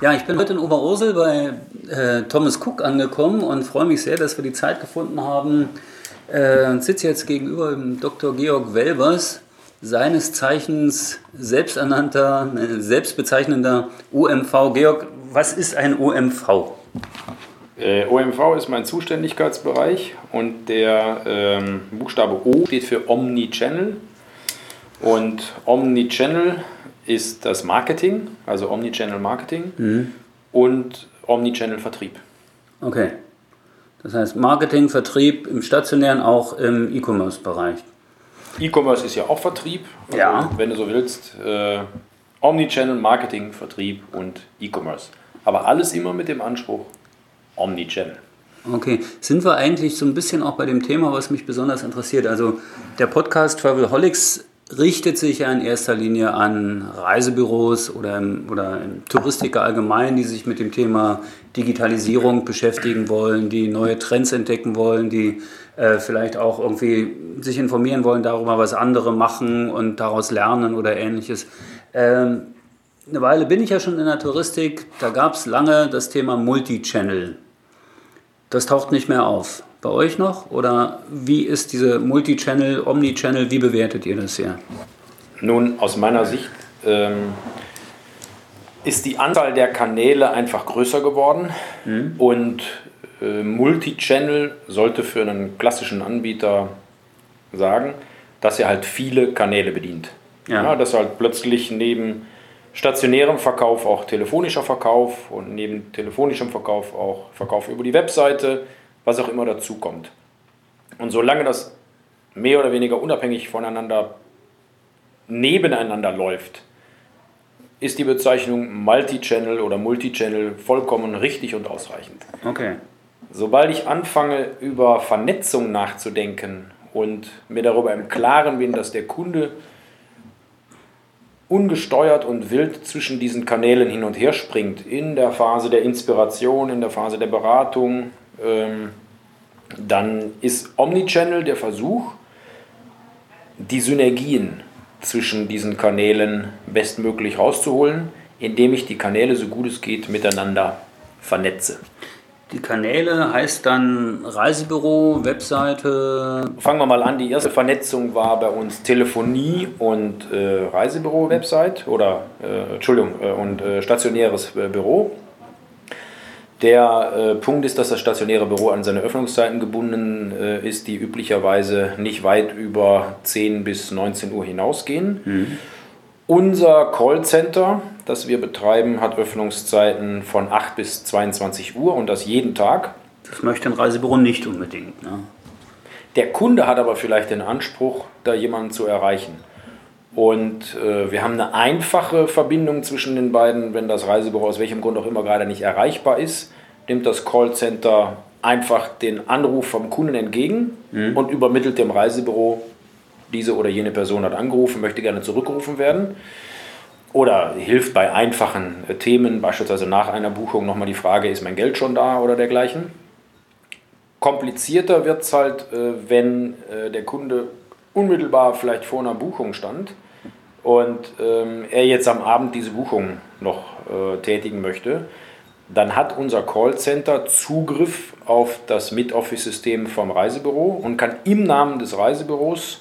Ja, ich bin heute in Oberursel bei äh, Thomas Cook angekommen und freue mich sehr, dass wir die Zeit gefunden haben. Äh, sitze jetzt gegenüber dem Dr. Georg Welbers, seines Zeichens selbsternannter, äh, selbstbezeichnender OMV. Georg, was ist ein OMV? Äh, OMV ist mein Zuständigkeitsbereich und der ähm, Buchstabe O steht für Omnichannel. Und Omnichannel ist das Marketing, also Omnichannel Marketing mhm. und Omnichannel Vertrieb. Okay. Das heißt Marketing, Vertrieb im stationären, auch im E-Commerce-Bereich. E-Commerce ist ja auch Vertrieb, also ja. wenn du so willst. Äh, Omnichannel, Marketing, Vertrieb und E-Commerce. Aber alles immer mit dem Anspruch Omnichannel. Okay, sind wir eigentlich so ein bisschen auch bei dem Thema, was mich besonders interessiert? Also der Podcast Travelholics richtet sich ja in erster Linie an Reisebüros oder, oder Touristiker allgemein, die sich mit dem Thema Digitalisierung beschäftigen wollen, die neue Trends entdecken wollen, die äh, vielleicht auch irgendwie sich informieren wollen darüber, was andere machen und daraus lernen oder ähnliches. Ähm, eine Weile bin ich ja schon in der Touristik, da gab es lange das Thema Multichannel. Das taucht nicht mehr auf bei euch noch? Oder wie ist diese Multichannel, Omnichannel, wie bewertet ihr das hier? Nun, aus meiner Sicht ähm, ist die Anzahl der Kanäle einfach größer geworden mhm. und äh, Multichannel sollte für einen klassischen Anbieter sagen, dass er halt viele Kanäle bedient. Ja. ja dass halt plötzlich neben stationärem Verkauf auch telefonischer Verkauf und neben telefonischem Verkauf auch Verkauf über die Webseite, was auch immer dazu kommt. Und solange das mehr oder weniger unabhängig voneinander nebeneinander läuft, ist die Bezeichnung Multi-Channel oder Multichannel vollkommen richtig und ausreichend. Okay. Sobald ich anfange, über Vernetzung nachzudenken und mir darüber im Klaren bin, dass der Kunde ungesteuert und wild zwischen diesen Kanälen hin und her springt, in der Phase der Inspiration, in der Phase der Beratung, ähm, dann ist Omnichannel der Versuch, die Synergien zwischen diesen Kanälen bestmöglich rauszuholen, indem ich die Kanäle so gut es geht miteinander vernetze. Die Kanäle heißt dann Reisebüro, Webseite. Fangen wir mal an. Die erste Vernetzung war bei uns Telefonie und äh, Reisebüro-Website oder äh, Entschuldigung äh, und äh, stationäres äh, Büro. Der äh, Punkt ist, dass das stationäre Büro an seine Öffnungszeiten gebunden äh, ist, die üblicherweise nicht weit über 10 bis 19 Uhr hinausgehen. Mhm. Unser Callcenter, das wir betreiben, hat Öffnungszeiten von 8 bis 22 Uhr und das jeden Tag. Das möchte ein Reisebüro nicht unbedingt. Ne? Der Kunde hat aber vielleicht den Anspruch, da jemanden zu erreichen. Und äh, wir haben eine einfache Verbindung zwischen den beiden. Wenn das Reisebüro aus welchem Grund auch immer gerade nicht erreichbar ist, nimmt das Callcenter einfach den Anruf vom Kunden entgegen mhm. und übermittelt dem Reisebüro, diese oder jene Person hat angerufen, möchte gerne zurückgerufen werden. Oder hilft bei einfachen äh, Themen, beispielsweise nach einer Buchung nochmal die Frage, ist mein Geld schon da oder dergleichen. Komplizierter wird es halt, äh, wenn äh, der Kunde unmittelbar vielleicht vor einer Buchung stand und ähm, er jetzt am Abend diese Buchung noch äh, tätigen möchte, dann hat unser Callcenter Zugriff auf das Mid-Office-System vom Reisebüro und kann im Namen des Reisebüros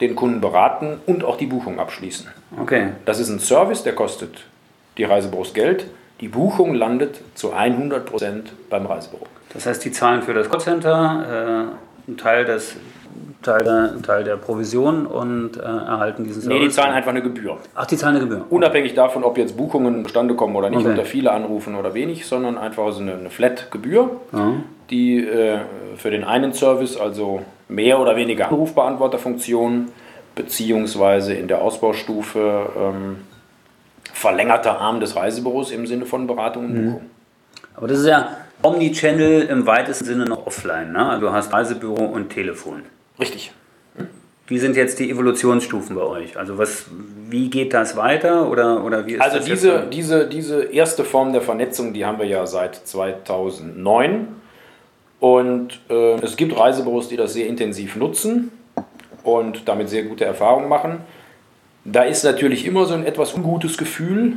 den Kunden beraten und auch die Buchung abschließen. Okay. Das ist ein Service, der kostet die Reisebüros Geld. Die Buchung landet zu 100% beim Reisebüro. Das heißt, die zahlen für das Callcenter äh, einen Teil des Teil der, Teil der Provision und äh, erhalten diesen Service? Nee, die zahlen einfach eine Gebühr. Ach, die zahlen eine Gebühr. Unabhängig davon, ob jetzt Buchungen zustande kommen oder nicht, okay. oder viele anrufen oder wenig, sondern einfach so eine, eine Flat-Gebühr, mhm. die äh, für den einen Service, also mehr oder weniger Anrufbeantworterfunktion, beziehungsweise in der Ausbaustufe ähm, verlängerter Arm des Reisebüros im Sinne von Beratung und mhm. Buchung. Aber das ist ja Omnichannel im weitesten Sinne noch offline. Ne? Also du hast Reisebüro und Telefon. Richtig. Wie sind jetzt die Evolutionsstufen bei euch? Also was, wie geht das weiter oder, oder wie ist Also das diese, jetzt? diese, diese erste Form der Vernetzung, die haben wir ja seit 2009. Und äh, es gibt Reisebüros, die das sehr intensiv nutzen und damit sehr gute Erfahrungen machen. Da ist natürlich immer so ein etwas ungutes Gefühl.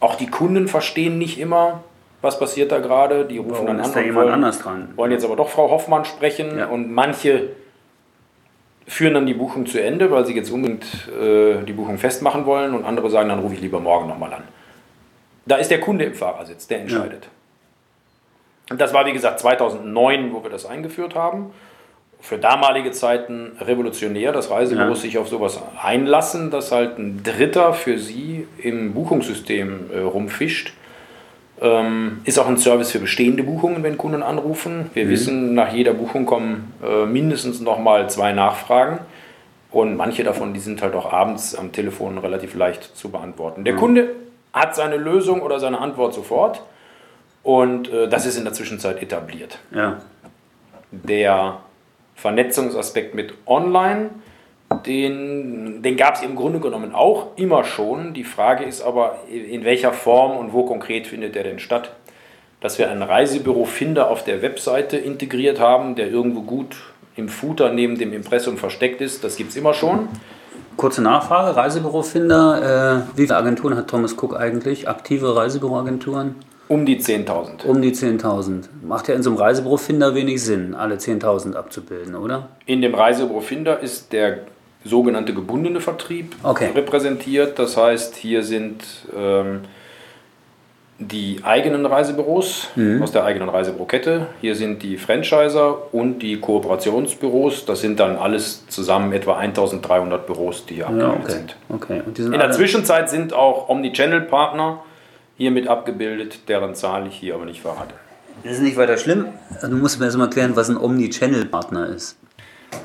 Auch die Kunden verstehen nicht immer, was passiert da gerade. Die rufen Warum dann ist an da und jemand wollen, anders dran? wollen jetzt aber doch Frau Hoffmann sprechen. Ja. Und manche führen dann die Buchung zu Ende, weil sie jetzt unbedingt äh, die Buchung festmachen wollen. Und andere sagen, dann rufe ich lieber morgen nochmal an. Da ist der Kunde im Fahrersitz, der entscheidet. Und das war, wie gesagt, 2009, wo wir das eingeführt haben. Für damalige Zeiten revolutionär, dass Reisebüros Ja. sich auf sowas einlassen, dass halt ein Dritter für sie im Buchungssystem äh, rumfischt. Ähm, ist auch ein Service für bestehende Buchungen, wenn Kunden anrufen. Wir wissen, nach jeder Buchung kommen äh, mindestens nochmal zwei Nachfragen. Und manche davon, die sind halt auch abends am Telefon relativ leicht zu beantworten. Der Kunde hat seine Lösung oder seine Antwort sofort. Und äh, das ist in der Zwischenzeit etabliert. Ja. Der Vernetzungsaspekt mit Online, den, den gab es im Grunde genommen auch immer schon. Die Frage ist aber, in welcher Form und wo konkret findet der denn statt? Dass wir einen Reisebüro-Finder auf der Webseite integriert haben, der irgendwo gut im Footer neben dem Impressum versteckt ist, das gibt es immer schon. Kurze Nachfrage, Reisebürofinder. Äh, wie viele Agenturen hat Thomas Cook eigentlich? Aktive Reisebüroagenturen? Um die 10.000. Um die 10.000. Macht ja in so einem Reisebürofinder wenig Sinn, alle 10.000 abzubilden, oder? In dem Reisebüro-Finder ist der sogenannte gebundene Vertrieb Okay. repräsentiert. Das heißt, hier sind ähm, die eigenen Reisebüros Mhm. aus der eigenen Reisebürokette. Hier sind die Franchiser und die Kooperationsbüros. Das sind dann alles zusammen etwa 1300 Büros, die hier Ja, abgebildet okay. sind. okay. Und die sind In der Zwischenzeit sind auch Omnichannel-Partner hier mit abgebildet, deren Zahl ich hier aber nicht verrate. Das ist nicht weiter schlimm. Du musst mir erst mal erklären, was ein Omnichannel-Partner ist.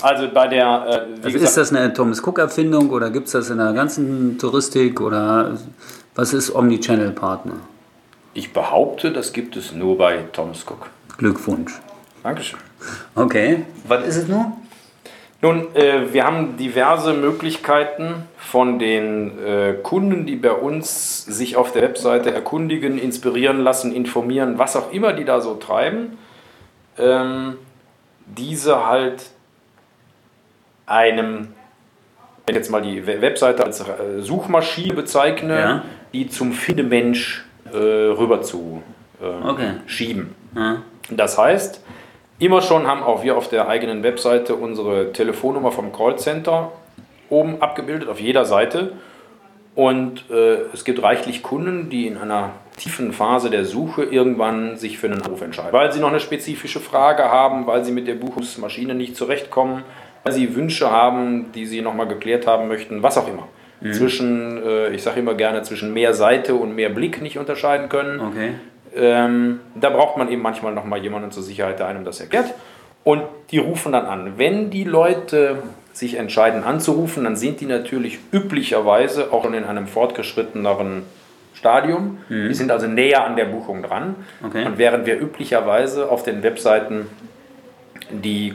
Also bei der, äh, wie Also ist das eine Thomas Cook-Erfindung oder gibt es das in der ganzen Touristik oder was ist Omnichannel-Partner? ich behaupte, das gibt es nur bei Thomas Cook. Glückwunsch. Dankeschön. Okay. Was ist es nun? Nun, äh, wir haben diverse Möglichkeiten von den äh, Kunden, die bei uns sich auf der Webseite erkundigen, inspirieren lassen, informieren, was auch immer die da so treiben, ähm, diese halt einem, wenn ich jetzt mal die We- Webseite als äh, Suchmaschine bezeichne, Ja. die zum Findemensch äh, rüber zu ähm, Okay. schieben. Ja. Das heißt, immer schon haben auch wir auf der eigenen Webseite unsere Telefonnummer vom Callcenter oben abgebildet, auf jeder Seite. Und äh, es gibt reichlich Kunden, die in einer tiefen Phase der Suche irgendwann sich für einen Anruf entscheiden. Weil sie noch eine spezifische Frage haben, weil sie mit der Buchungsmaschine nicht zurechtkommen, weil sie Wünsche haben, die sie nochmal geklärt haben möchten, was auch immer. Zwischen, äh, ich sage immer gerne, zwischen mehr Seite und mehr Blick nicht unterscheiden können. Okay. Ähm, da braucht man eben manchmal noch mal jemanden zur Sicherheit, der einem das erklärt. Und die rufen dann an. Wenn die Leute sich entscheiden anzurufen, dann sind die natürlich üblicherweise auch schon in einem fortgeschritteneren Stadium. Die sind also näher an der Buchung dran. Okay. Und während wir üblicherweise auf den Webseiten die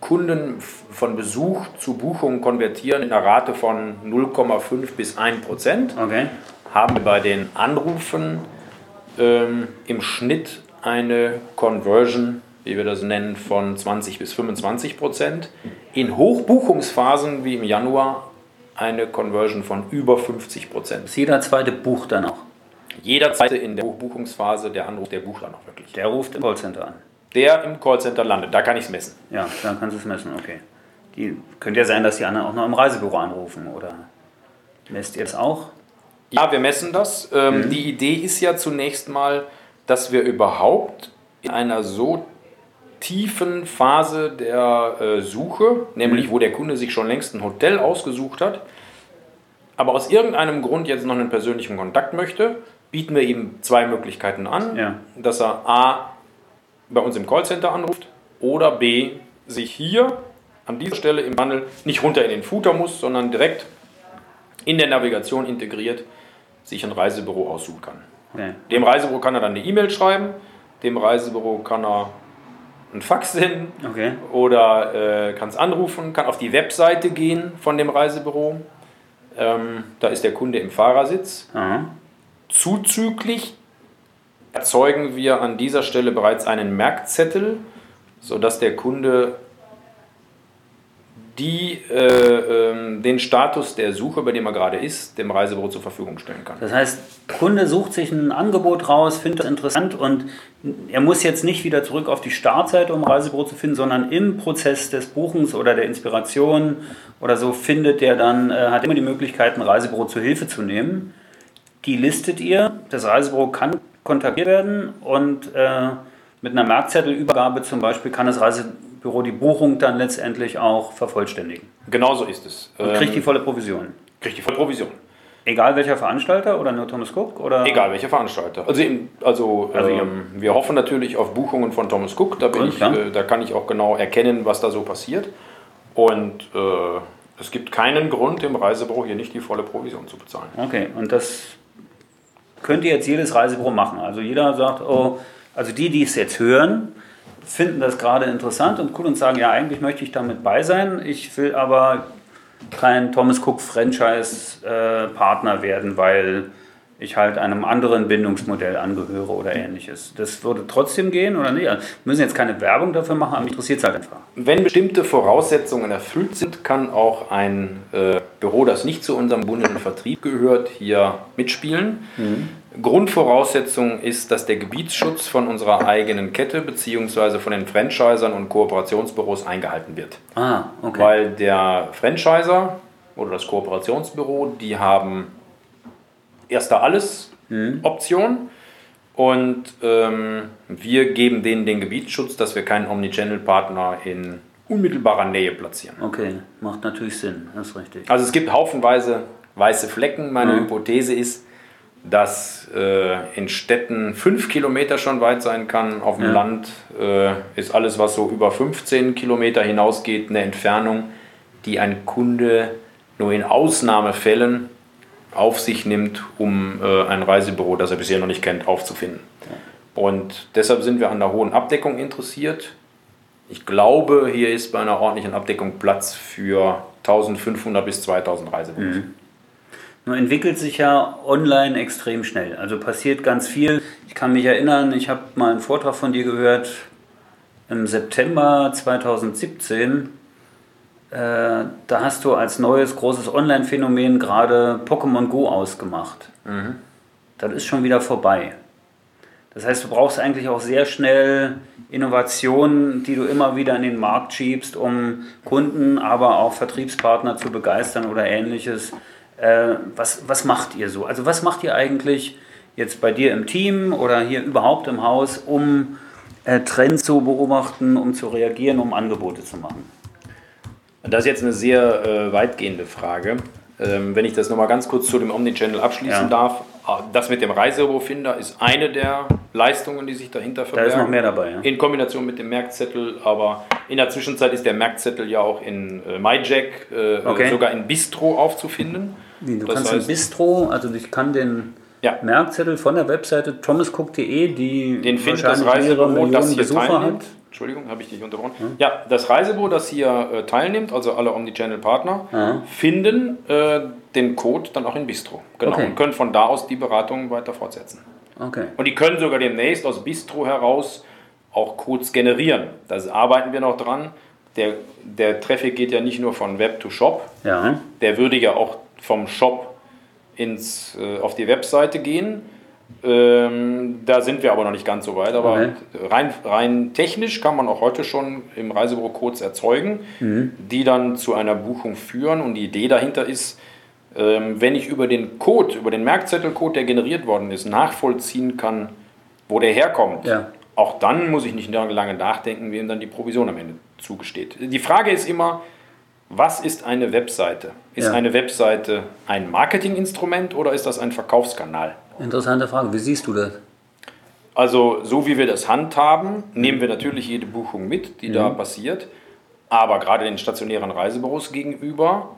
Kunden von Besuch zu Buchung konvertieren in einer Rate von 0,5 bis 1 Prozent Okay. haben wir bei den Anrufen ähm, im Schnitt eine Conversion, wie wir das nennen, von 20 bis 25 Prozent. In Hochbuchungsphasen wie im Januar eine Conversion von über 50 Prozent. Ist jeder zweite bucht dann auch. Jederzeit in der Hochbuchungsphase der Anruf, der bucht dann auch wirklich. Der ruft im Callcenter an. Der im Callcenter landet, da kann ich es messen. Ja, dann kannst du es messen, okay. Die, könnte ja sein, dass die anderen auch noch im Reisebüro anrufen, oder? Messt ihr das auch? Ja, wir messen das. Ähm, Die Idee ist ja zunächst mal, dass wir überhaupt in einer so tiefen Phase der äh, Suche, nämlich wo der Kunde sich schon längst ein Hotel ausgesucht hat, aber aus irgendeinem Grund jetzt noch einen persönlichen Kontakt möchte, bieten wir ihm zwei Möglichkeiten an, Ja. dass er A bei uns im Callcenter anruft oder B sich hier an dieser Stelle im Handel nicht runter in den Footer muss, sondern direkt in der Navigation integriert sich ein Reisebüro aussuchen kann. Okay. Dem Reisebüro kann er dann eine E-Mail schreiben, dem Reisebüro kann er ein Fax senden Okay. oder äh, kann es anrufen, kann auf die Webseite gehen von dem Reisebüro. Ähm, da ist der Kunde im Fahrersitz. Aha. Zuzüglich erzeugen wir an dieser Stelle bereits einen Merkzettel, sodass der Kunde die, äh, ähm, den Status der Suche, bei dem er gerade ist, dem Reisebüro zur Verfügung stellen kann. Das heißt, Kunde sucht sich ein Angebot raus, findet das interessant und er muss jetzt nicht wieder zurück auf die Startseite, um Reisebüro zu finden, sondern im Prozess des Buchens oder der Inspiration oder so findet er dann, äh, hat immer die Möglichkeit, ein Reisebüro zur Hilfe zu nehmen. Die listet ihr, das Reisebüro kann kontaktiert werden und äh, mit einer Merkzettelübergabe zum Beispiel kann das Reisebüro die Buchung dann letztendlich auch vervollständigen. Genauso ist es. Und kriegt die Ähm, volle Provision. kriegt die volle Provision. Egal welcher Veranstalter oder nur Thomas Cook? Oder? Egal welcher Veranstalter. Also, also, Also ähm, wir hoffen natürlich auf Buchungen von Thomas Cook. Da, ich, äh, da kann ich auch genau erkennen, was da so passiert. Und äh, es gibt keinen Grund, dem Reisebüro hier nicht die volle Provision zu bezahlen. Okay, und das könnte jetzt jedes Reisebüro machen. Also jeder sagt, oh, also die, die es jetzt hören, finden das gerade interessant und cool und sagen, ja, eigentlich möchte ich damit bei sein. Ich will aber kein Thomas Cook Franchise-Partner werden, weil ich halt einem anderen Bindungsmodell angehöre oder ähnliches. Das würde trotzdem gehen oder nicht? Wir müssen jetzt keine Werbung dafür machen, aber mich interessiert es halt einfach. Wenn bestimmte Voraussetzungen erfüllt sind, kann auch ein äh, Büro, das nicht zu unserem gebundenen Vertrieb gehört, hier mitspielen. Grundvoraussetzung ist, dass der Gebietsschutz von unserer eigenen Kette bzw. von den Franchisern und Kooperationsbüros eingehalten wird. Ah, okay. Weil der Franchiser oder das Kooperationsbüro, die haben erst da alles Option und ähm, wir geben denen den Gebietsschutz, dass wir keinen Omnichannel-Partner in unmittelbarer Nähe platzieren. okay, macht natürlich Sinn, das ist richtig. Also es gibt haufenweise weiße Flecken. Meine Hypothese ist, dass äh, in Städten fünf Kilometer schon weit sein kann. Auf dem Ja. Land äh, ist alles, was so über 15 Kilometer hinausgeht, eine Entfernung, die ein Kunde nur in Ausnahmefällen auf sich nimmt, um äh, ein Reisebüro, das er bisher noch nicht kennt, aufzufinden. Und deshalb sind wir an der hohen Abdeckung interessiert. Ich glaube, hier ist bei einer ordentlichen Abdeckung Platz für 1500 bis 2000 Reisebüros. Nur entwickelt sich ja online extrem schnell. Also passiert ganz viel. Ich kann mich erinnern, ich habe mal einen Vortrag von dir gehört im September 2017. Äh, da hast du als neues großes Online-Phänomen gerade Pokémon Go ausgemacht. Das ist schon wieder vorbei. Das heißt, du brauchst eigentlich auch sehr schnell Innovationen, die du immer wieder in den Markt schiebst, um Kunden, aber auch Vertriebspartner zu begeistern oder ähnliches. Äh, was, was macht ihr so? Also was macht ihr eigentlich jetzt bei dir im Team oder hier überhaupt im Haus, um äh, Trends zu beobachten, um zu reagieren, um Angebote zu machen? Das ist jetzt eine sehr äh, weitgehende Frage. Ähm, wenn ich das nochmal ganz kurz zu dem Omnichannel abschließen Ja. darf. äh, Das mit dem Reisebürofinder ist eine der Leistungen, die sich dahinter Da verbergen. ist noch mehr dabei. Ja? In Kombination mit dem Merkzettel, aber in der Zwischenzeit ist der Merkzettel ja auch in äh, MyJack, äh, Okay. sogar in Bistro aufzufinden. Wie, Du Das kannst heißt- Bistro, also ich kann den Ja. Merkzettel von der Webseite thomascook.de, die Den findet das Reisebüro, das hier Besucher teilnimmt. hat. Entschuldigung, habe ich dich unterbrochen. Ja, das Reisebüro, das hier äh, teilnimmt, also alle Omnichannel-Partner, Ja. finden äh, den Code dann auch in Bistro. Genau. Okay. Und können von da aus die Beratung weiter fortsetzen. Okay. Und die können sogar demnächst aus Bistro heraus auch Codes generieren. Da arbeiten wir noch dran. Der, der Traffic geht ja nicht nur von Web to Shop, Ja. der würde ja auch vom Shop ins, äh, auf die Webseite gehen. Ähm, da sind wir aber noch nicht ganz so weit. Aber Okay. rein, rein technisch kann man auch heute schon im Reisebüro Codes erzeugen, die dann zu einer Buchung führen. Und die Idee dahinter ist, ähm, wenn ich über den Code, über den Merkzettelcode, der generiert worden ist, nachvollziehen kann, wo der herkommt, Ja. auch dann muss ich nicht lange nachdenken, wem dann die Provision am Ende zugesteht. Die Frage ist immer, was ist eine Webseite? Ist Ja. eine Webseite ein Marketinginstrument oder ist das ein Verkaufskanal? Interessante Frage. Wie siehst du das? Also so wie wir das handhaben, nehmen wir natürlich jede Buchung mit, die da passiert. Aber gerade den stationären Reisebüros gegenüber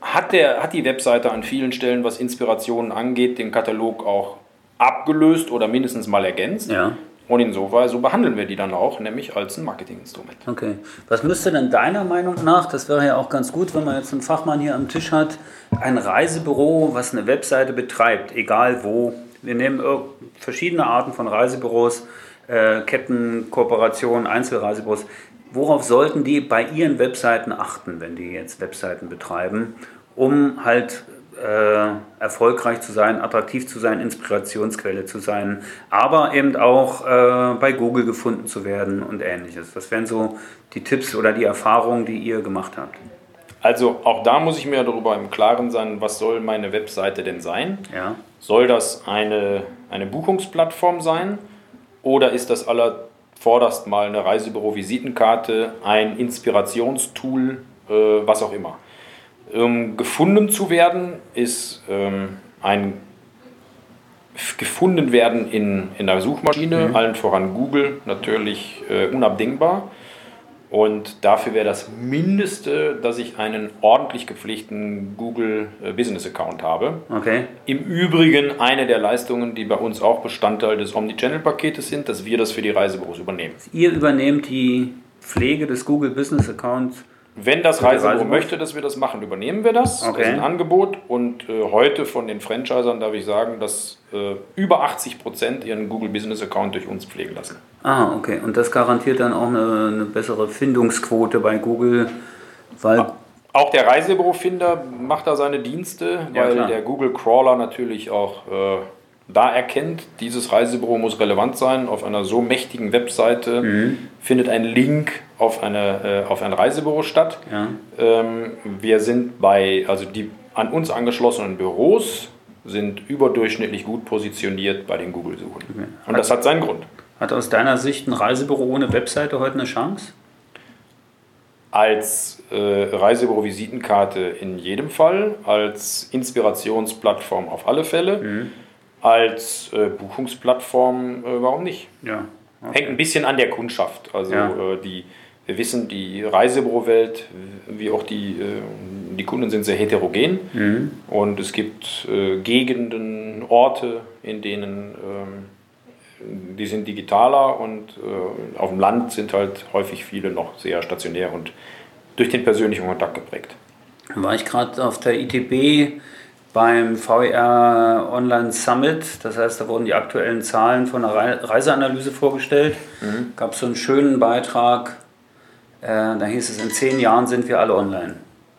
hat, der, hat die Webseite an vielen Stellen, was Inspirationen angeht, den Katalog auch abgelöst oder mindestens mal ergänzt. Ja. Und insoweit, so behandeln wir die dann auch, nämlich als ein Marketinginstrument. Okay. Was müsste denn deiner Meinung nach, das wäre ja auch ganz gut, wenn man jetzt einen Fachmann hier am Tisch hat, ein Reisebüro, was eine Webseite betreibt, egal wo. Wir nehmen verschiedene Arten von Reisebüros, äh, Ketten, Kooperationen, Einzelreisebüros. Worauf sollten die bei ihren Webseiten achten, wenn die jetzt Webseiten betreiben, um halt äh, erfolgreich zu sein, attraktiv zu sein, Inspirationsquelle zu sein, aber eben auch äh, bei Google gefunden zu werden und ähnliches. Was wären so die Tipps oder die Erfahrungen, die ihr gemacht habt? Also auch da muss ich mir darüber im Klaren sein, was soll meine Webseite denn sein? Ja. Soll das eine, eine Buchungsplattform sein oder ist das allervorderst mal eine Reisebüro-Visitenkarte, ein Inspirationstool, äh, was auch immer? Ähm, gefunden zu werden ist ähm, ein gefunden werden in, in der Suchmaschine, mhm. allen voran Google, natürlich äh, unabdingbar. Und dafür wäre das Mindeste, dass ich einen ordentlich gepflegten Google äh, Business Account habe. Okay. Im Übrigen eine der Leistungen, die bei uns auch Bestandteil des Omnichannel-Paketes sind, dass wir das für die Reisebüros übernehmen. Ihr übernehmt die Pflege des Google Business Accounts wenn das Reisebüro möchte, dass wir das machen, übernehmen wir das. Okay. Das ist ein Angebot. Und äh, heute von den Franchisern darf ich sagen, dass äh, über 80 Prozent ihren Google Business Account durch uns pflegen lassen. Ah, okay. Und das garantiert dann auch eine, eine bessere Findungsquote bei Google, weil. Auch der Reisebürofinder macht da seine Dienste, weil ja, der Google Crawler natürlich auch äh, da erkennt, dieses Reisebüro muss relevant sein, auf einer so mächtigen Webseite mhm. findet ein Link auf, eine, äh, auf ein Reisebüro statt. Ja. Ähm, wir sind bei, also die an uns angeschlossenen Büros sind überdurchschnittlich gut positioniert bei den Google-Suchen. Okay. Und das hat seinen Grund. Hat aus deiner Sicht ein Reisebüro ohne Webseite heute eine Chance? Als äh, Reisebüro-Visitenkarte in jedem Fall, als Inspirationsplattform auf alle Fälle. Mhm als äh, Buchungsplattform, äh, warum nicht? Ja. Okay. Hängt ein bisschen an der Kundschaft. Also ja. äh, die, wir wissen, die Reisebürowelt, wie auch die, äh, die Kunden sind sehr heterogen. Mhm. Und es gibt äh, Gegenden, Orte, in denen ähm, die sind digitaler und äh, auf dem Land sind halt häufig viele noch sehr stationär und durch den persönlichen Kontakt geprägt. War ich gerade auf der ITB beim VR Online Summit. Das heißt, da wurden die aktuellen Zahlen von der Reiseanalyse vorgestellt. Mhm. Gab es so einen schönen Beitrag. Äh, da hieß es, in zehn Jahren sind wir alle online.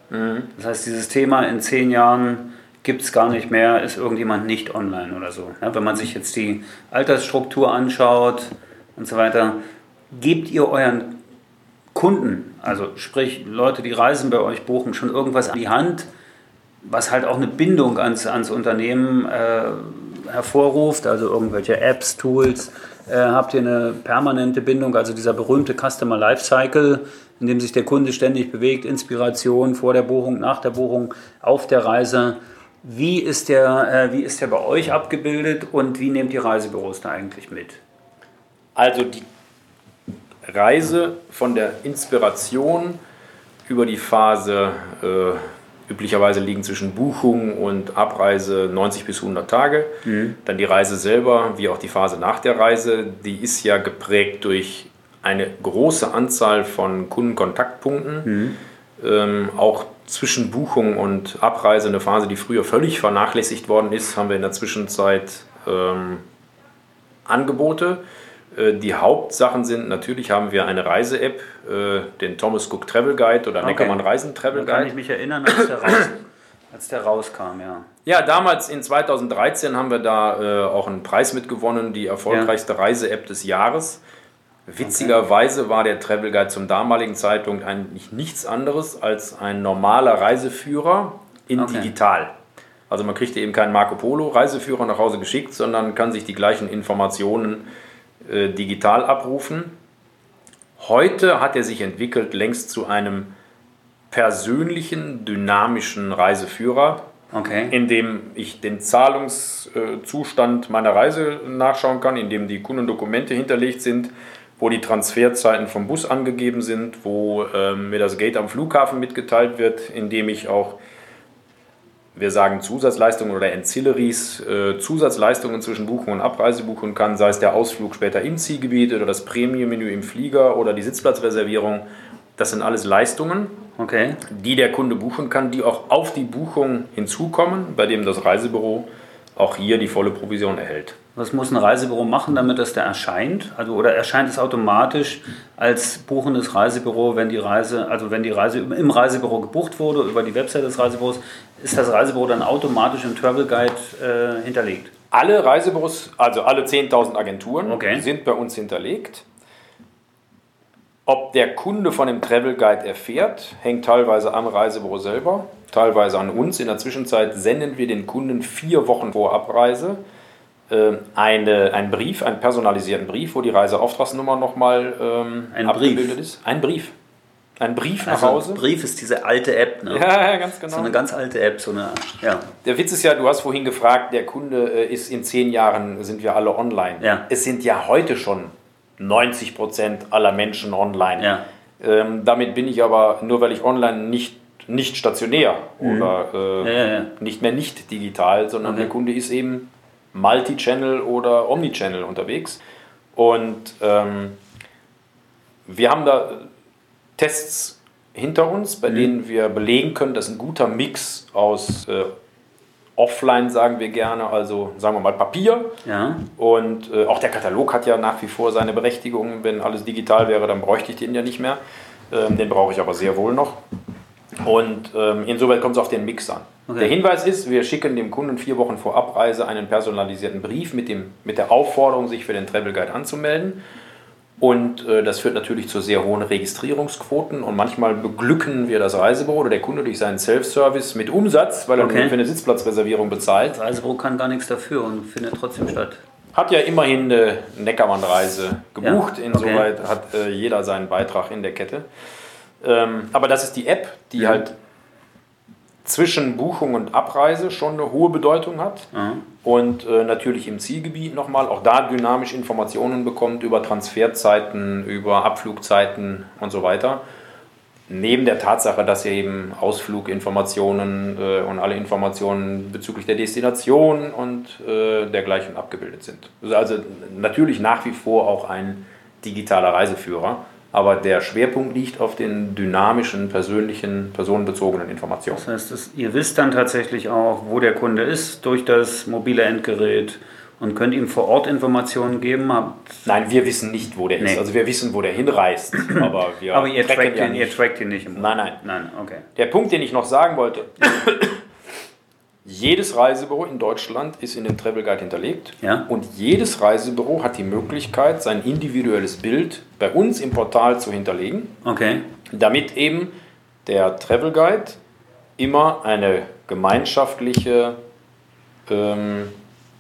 Mhm. Das heißt, dieses Thema in zehn Jahren gibt es gar nicht mehr, ist irgendjemand nicht online oder so. Ja, wenn man sich jetzt die Altersstruktur anschaut und so weiter, gebt ihr euren Kunden, also sprich Leute, die Reisen bei euch buchen, schon irgendwas an die Hand, was halt auch eine Bindung ans, ans Unternehmen äh, hervorruft, also irgendwelche Apps, Tools, äh, habt ihr eine permanente Bindung, also dieser berühmte Customer Lifecycle, in dem sich der Kunde ständig bewegt, Inspiration vor der Buchung, nach der Buchung, auf der Reise. Wie ist der, äh, wie ist der bei euch abgebildet und wie nehmt die Reisebüros da eigentlich mit? Also die Reise von der Inspiration über die Phase äh, Üblicherweise liegen zwischen Buchung und Abreise 90 bis 100 Tage. Mhm. Dann die Reise selber, wie auch die Phase nach der Reise, die ist ja geprägt durch eine große Anzahl von Kundenkontaktpunkten. Mhm. Ähm, auch zwischen Buchung und Abreise, eine Phase, die früher völlig vernachlässigt worden ist, haben wir in der Zwischenzeit ähm, Angebote. Äh, die Hauptsachen sind, natürlich haben wir eine Reise-App, äh, den Thomas Cook Travel Guide oder okay. Neckermann Reisen Travel Guide. Da kann ich mich erinnern, als der, raus, als der rauskam, ja. Ja, damals in 2013 haben wir da äh, auch einen Preis mitgewonnen, die erfolgreichste ja. Reise-App des Jahres. Witzigerweise okay. war der Travel Guide zum damaligen Zeitpunkt eigentlich nichts anderes als ein normaler Reiseführer in okay. digital. Also man kriegte eben keinen Marco Polo Reiseführer nach Hause geschickt, sondern kann sich die gleichen Informationen äh, digital abrufen. Heute hat er sich entwickelt längst zu einem persönlichen, dynamischen Reiseführer, okay. in dem ich den Zahlungszustand meiner Reise nachschauen kann, in dem die Kundendokumente hinterlegt sind, wo die Transferzeiten vom Bus angegeben sind, wo äh, mir das Gate am Flughafen mitgeteilt wird, in dem ich auch wir sagen Zusatzleistungen oder Ancillaries, äh, Zusatzleistungen zwischen Buchung und Abreise buchen kann, sei es der Ausflug später im Zielgebiet oder das Prämienmenü im Flieger oder die Sitzplatzreservierung. Das sind alles Leistungen, Okay. die der Kunde buchen kann, die auch auf die Buchung hinzukommen, bei dem das Reisebüro auch hier die volle Provision erhält. Was muss ein Reisebüro machen, damit das da erscheint? Also, oder erscheint es automatisch als buchendes Reisebüro, wenn die Reise, also wenn die Reise im Reisebüro gebucht wurde, über die Website des Reisebüros, ist das Reisebüro dann automatisch im Travel Guide äh, hinterlegt? Alle Reisebüros, also alle 10.000 Agenturen, Okay. sind bei uns hinterlegt. Ob der Kunde von dem Travel Guide erfährt, hängt teilweise am Reisebüro selber, teilweise an uns. In der Zwischenzeit senden wir den Kunden vier Wochen vor Abreise äh, eine, einen Brief, einen personalisierten Brief, wo die Reiseauftragsnummer nochmal ähm, Ein abgebildet Brief? ist. Ein Brief. Ein Brief nach Also, Hause. Brief ist diese alte App, ne? Ja, ganz genau. So eine ganz alte App, so eine, ja. Der Witz ist ja, du hast vorhin gefragt, der Kunde äh, ist in zehn Jahren, sind wir alle online. Ja. Es sind ja heute schon 90 Prozent aller Menschen online. Ja. Ähm, damit bin ich aber, nur weil ich online nicht, nicht stationär oder äh, Mhm. Ja, nicht mehr nicht digital, sondern Okay. der Kunde ist eben Multi-Channel oder Omnichannel unterwegs. Und ähm, wir haben da Tests hinter uns, Mhm. bei denen wir belegen können, dass ein guter Mix aus äh, Offline, sagen wir gerne, also sagen wir mal Papier. Ja, Und äh, auch der Katalog hat ja nach wie vor seine Berechtigung. Wenn alles digital wäre, dann bräuchte ich den ja nicht mehr. Ähm, den brauche ich aber sehr wohl noch. Und ähm, insoweit kommt es auf den Mix an. Okay. Der Hinweis ist, wir schicken dem Kunden vier Wochen vor Abreise einen personalisierten Brief mit, dem, mit der Aufforderung, sich für den Travel Guide anzumelden. Und äh, das führt natürlich zu sehr hohen Registrierungsquoten und manchmal beglücken wir das Reisebüro oder der Kunde durch seinen Self-Service mit Umsatz, weil er Okay. für eine Sitzplatzreservierung bezahlt. das Reisebüro kann gar nichts dafür und findet trotzdem statt. Hat ja immerhin eine Neckermann-Reise gebucht, Ja, okay. insoweit hat äh, jeder seinen Beitrag in der Kette. Ähm, aber das ist die App, die halt zwischen Buchung und Abreise schon eine hohe Bedeutung hat und äh, natürlich im Zielgebiet nochmal auch da dynamisch Informationen bekommt über Transferzeiten, über Abflugzeiten und so weiter. Neben der Tatsache, dass hier eben Ausfluginformationen äh, und alle Informationen bezüglich der Destination und äh, dergleichen abgebildet sind. Also natürlich nach wie vor auch ein digitaler Reiseführer, aber der Schwerpunkt liegt auf den dynamischen, persönlichen, personenbezogenen Informationen. Das heißt, ihr wisst dann tatsächlich auch, wo der Kunde ist durch das mobile Endgerät und könnt ihm vor Ort Informationen geben. Nein, wir wissen nicht, wo der Nee. ist. Also wir wissen, wo der hinreist, aber wir aber ihr trackt, ja ihn, ihr nicht. trackt ihn nicht im Nein, nein. Nein, okay. Der Punkt, den ich noch sagen wollte, jedes Reisebüro in Deutschland ist in dem Travel Guide hinterlegt Ja. und jedes Reisebüro hat die Möglichkeit, sein individuelles Bild bei uns im Portal zu hinterlegen, Okay. damit eben der Travel Guide immer eine gemeinschaftliche ähm,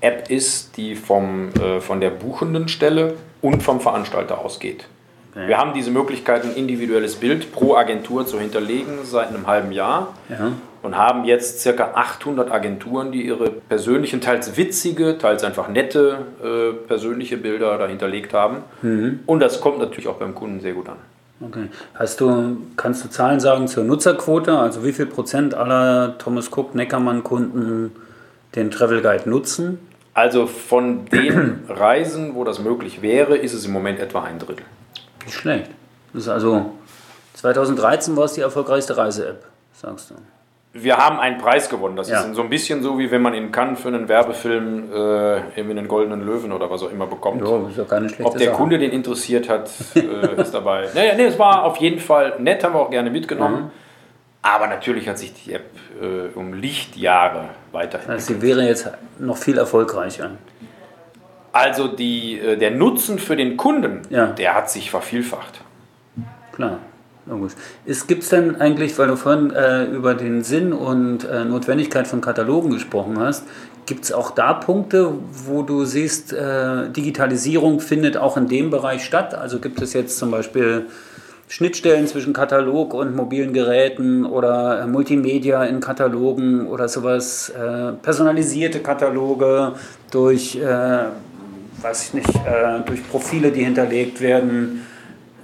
App ist, die vom, äh, von der buchenden Stelle und vom Veranstalter ausgeht. Okay. Wir haben diese Möglichkeit, ein individuelles Bild pro Agentur zu hinterlegen seit einem halben Jahr Ja. Und haben jetzt circa 800 Agenturen, die ihre persönlichen, teils witzige, teils einfach nette äh, persönliche Bilder da hinterlegt haben. Und das kommt natürlich auch beim Kunden sehr gut an. Okay. Hast du, kannst du Zahlen sagen zur Nutzerquote? Also wie viel Prozent aller Thomas Cook Neckermann Kunden den Travel Guide nutzen? Also von den Reisen, wo das möglich wäre, ist es im Moment etwa ein Drittel. Nicht schlecht. Das ist also 2013 war es die erfolgreichste Reise-App, sagst du. Wir haben einen Preis gewonnen. Das Ja. ist so ein bisschen so, wie wenn man in Cannes für einen Werbefilm äh, irgendwie einen goldenen Löwen oder was auch immer bekommt. Ja, ist ja keine schlechte Ob der Sache. Kunde den interessiert hat, äh, ist dabei. Naja, nee, es war auf jeden Fall nett, haben wir auch gerne mitgenommen. Mhm. Aber natürlich hat sich die App äh, um Lichtjahre weiterentwickelt. Also sie wäre jetzt noch viel erfolgreicher. Also die, äh, der Nutzen für den Kunden, Ja. der hat sich vervielfacht. Klar, logisch. Gibt es denn eigentlich, weil du vorhin äh, über den Sinn und äh, Notwendigkeit von Katalogen gesprochen hast, gibt es auch da Punkte, wo du siehst, äh, Digitalisierung findet auch in dem Bereich statt? Also gibt es jetzt zum Beispiel Schnittstellen zwischen Katalog und mobilen Geräten oder äh, Multimedia in Katalogen oder sowas, äh, personalisierte Kataloge durch, äh, weiß ich nicht, durch Profile, die hinterlegt werden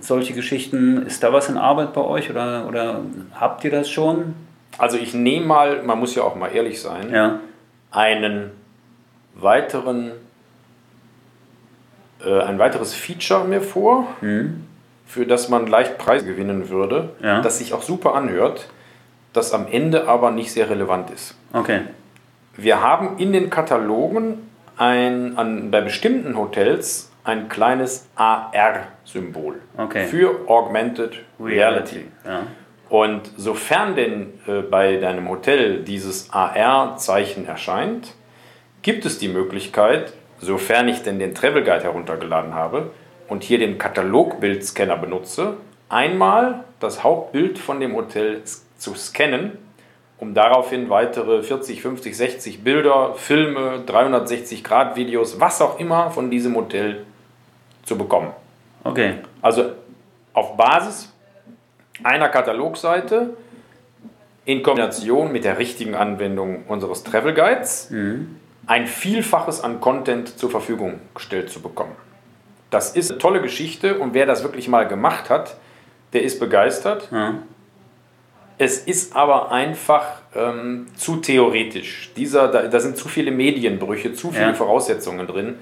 solche Geschichten. Ist da was in Arbeit bei euch oder, oder habt ihr das schon? Also ich nehme mal, man muss ja auch mal ehrlich sein, Ja. einen weiteren, äh, ein weiteres Feature mir vor, für das man leicht Preise gewinnen würde, Ja. das sich auch super anhört, das am Ende aber nicht sehr relevant ist. Okay. Wir haben in den Katalogen ein, an, bei bestimmten Hotels ein kleines AR-Symbol Okay. für Augmented Reality. Ja. Und sofern denn äh, bei deinem Hotel dieses AR-Zeichen erscheint, gibt es die Möglichkeit, sofern ich denn den Travel Guide heruntergeladen habe und hier den Katalogbildscanner benutze, einmal das Hauptbild von dem Hotel zu scannen, um daraufhin weitere 40, 50, 60 Bilder, Filme, 360-Grad-Videos, was auch immer von diesem Hotel zu bekommen. Okay. Also auf Basis einer Katalogseite in Kombination mit der richtigen Anwendung unseres Travel Guides ein Vielfaches an Content zur Verfügung gestellt zu bekommen. Das ist eine tolle Geschichte und wer das wirklich mal gemacht hat, der ist begeistert. Ja. Es ist aber einfach ähm, zu theoretisch. Dieser, da, da sind zu viele Medienbrüche, zu viele Ja. Voraussetzungen drin.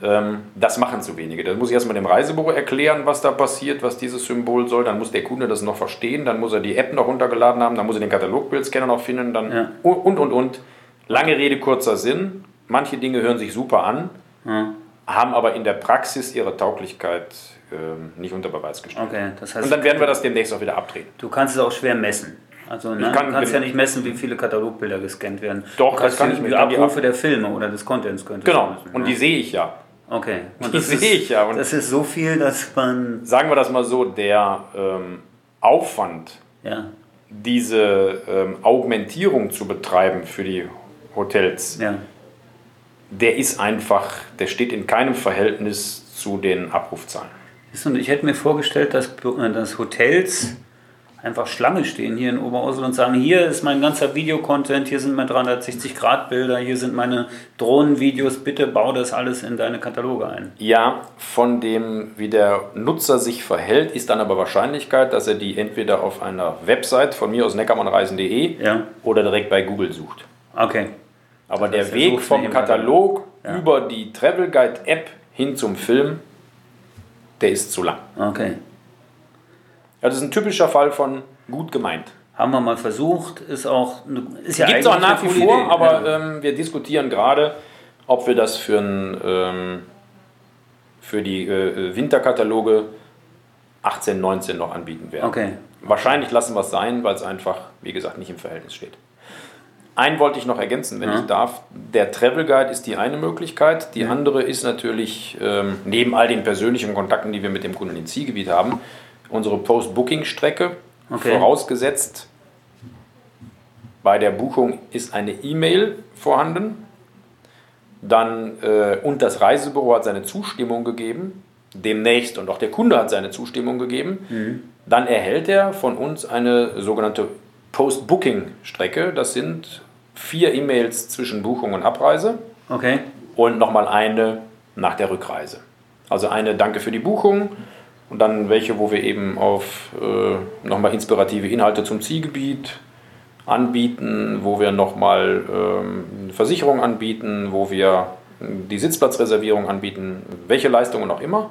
Ähm, das machen zu wenige. Da muss ich erstmal dem Reisebüro erklären, was da passiert, was dieses Symbol soll. Dann muss der Kunde das noch verstehen. Dann muss er die App noch runtergeladen haben. Dann muss er den Katalogbildscanner noch finden. Dann Ja. und, und, und. Lange Rede, kurzer Sinn. Manche Dinge hören sich super an, Ja. haben aber in der Praxis ihre Tauglichkeit ähm, nicht unter Beweis gestellt. Okay. Das heißt, Und dann werden wir das demnächst auch wieder abdrehen. du kannst es auch schwer messen. Also ne? Kann- du kannst ja nicht messen, wie viele Katalogbilder gescannt werden. Doch, das kann ich mir- Die Abrufe ab- der Filme oder des Contents könntest Genau. messen, Und ne? die sehe ich ja. Okay. Und Die das ist- sehe ich ja. Und Das ist so viel, dass man. sagen wir das mal so, der ähm, Aufwand, Ja. diese ähm, Augmentierung zu betreiben für die Hotels, Ja. der ist einfach, der steht in keinem Verhältnis zu den Abrufzahlen. Ich hätte mir vorgestellt, dass, äh, dass Hotels einfach Schlange stehen hier in Oberursel und sagen, hier ist mein ganzer Videocontent, hier sind meine 360-Grad-Bilder, hier sind meine Drohnenvideos, bitte bau das alles in deine Kataloge ein. Ja, von dem, wie der Nutzer sich verhält, ist dann aber Wahrscheinlichkeit, dass er die entweder auf einer Website von mir aus neckermannreisen.de Ja. oder direkt bei Google sucht. Okay. Aber Das der heißt, er Weg vom Katalog Ja. über die Travel Guide App hin zum Film, der ist zu lang. Okay. Ja, das ist ein typischer Fall von gut gemeint. Haben wir mal versucht, ist auch. eine- Ist ja Gibt es auch nach wie vor, Idee. aber ja. ähm, wir diskutieren gerade, ob wir das für, ein, ähm, für die äh, Winterkataloge 18, 19 noch anbieten werden. Okay. Wahrscheinlich lassen wir es sein, weil es einfach, wie gesagt, nicht im Verhältnis steht. Einen wollte ich noch ergänzen, wenn Ja. ich darf. Der Travel Guide ist die eine Möglichkeit. Die andere ist natürlich, ähm, neben all den persönlichen Kontakten, die wir mit dem Kunden im Zielgebiet haben, unsere Post-Booking-Strecke. Okay. Vorausgesetzt, bei der Buchung ist eine E-Mail vorhanden. Dann, äh, und das Reisebüro hat seine Zustimmung gegeben. Demnächst und auch der Kunde hat seine Zustimmung gegeben. Dann erhält er von uns eine sogenannte Post-Booking-Strecke. Das sind vier E-Mails zwischen Buchung und Abreise Okay. und nochmal eine nach der Rückreise. Also eine Danke für die Buchung und dann welche, wo wir eben auf äh, nochmal inspirative Inhalte zum Zielgebiet anbieten, wo wir nochmal ähm, Versicherung anbieten, wo wir die Sitzplatzreservierung anbieten, welche Leistungen auch immer.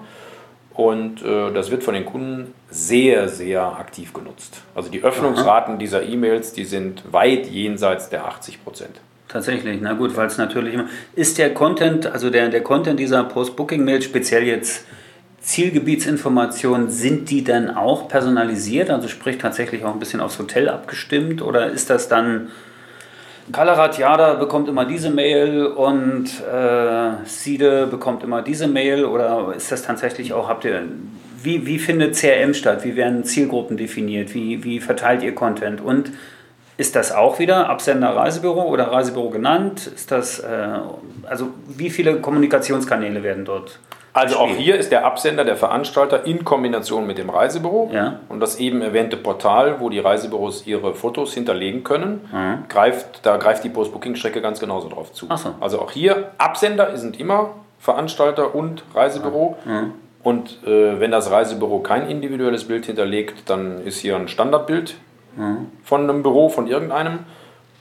Und äh, das wird von den Kunden sehr, sehr aktiv genutzt. Also die Öffnungsraten dieser E-Mails, die sind weit jenseits der 80 Prozent. Tatsächlich, na gut, weil es natürlich immer. Ist der Content, also der, der Content dieser Post-Booking-Mail, speziell jetzt Zielgebietsinformationen, sind die dann auch personalisiert? Also sprich tatsächlich auch ein bisschen aufs Hotel abgestimmt? Oder ist das dann. Kalaratjada bekommt immer diese Mail und äh, Side bekommt immer diese Mail oder ist das tatsächlich auch, habt ihr, wie, wie findet CRM statt? Wie werden Zielgruppen definiert? Wie, wie verteilt ihr Content? Und ist das auch wieder Absender Reisebüro oder Reisebüro genannt? Ist das, äh, also wie viele Kommunikationskanäle werden dort? Also auch hier ist der Absender der Veranstalter in Kombination mit dem Reisebüro. Ja. Und das eben erwähnte Portal, wo die Reisebüros ihre Fotos hinterlegen können, Mhm. greift, da greift die Post-Booking-Strecke ganz genauso drauf zu. So. Also auch hier, Absender sind immer Veranstalter und Reisebüro. Mhm. Und äh, wenn das Reisebüro kein individuelles Bild hinterlegt, dann ist hier ein Standardbild von einem Büro, von irgendeinem.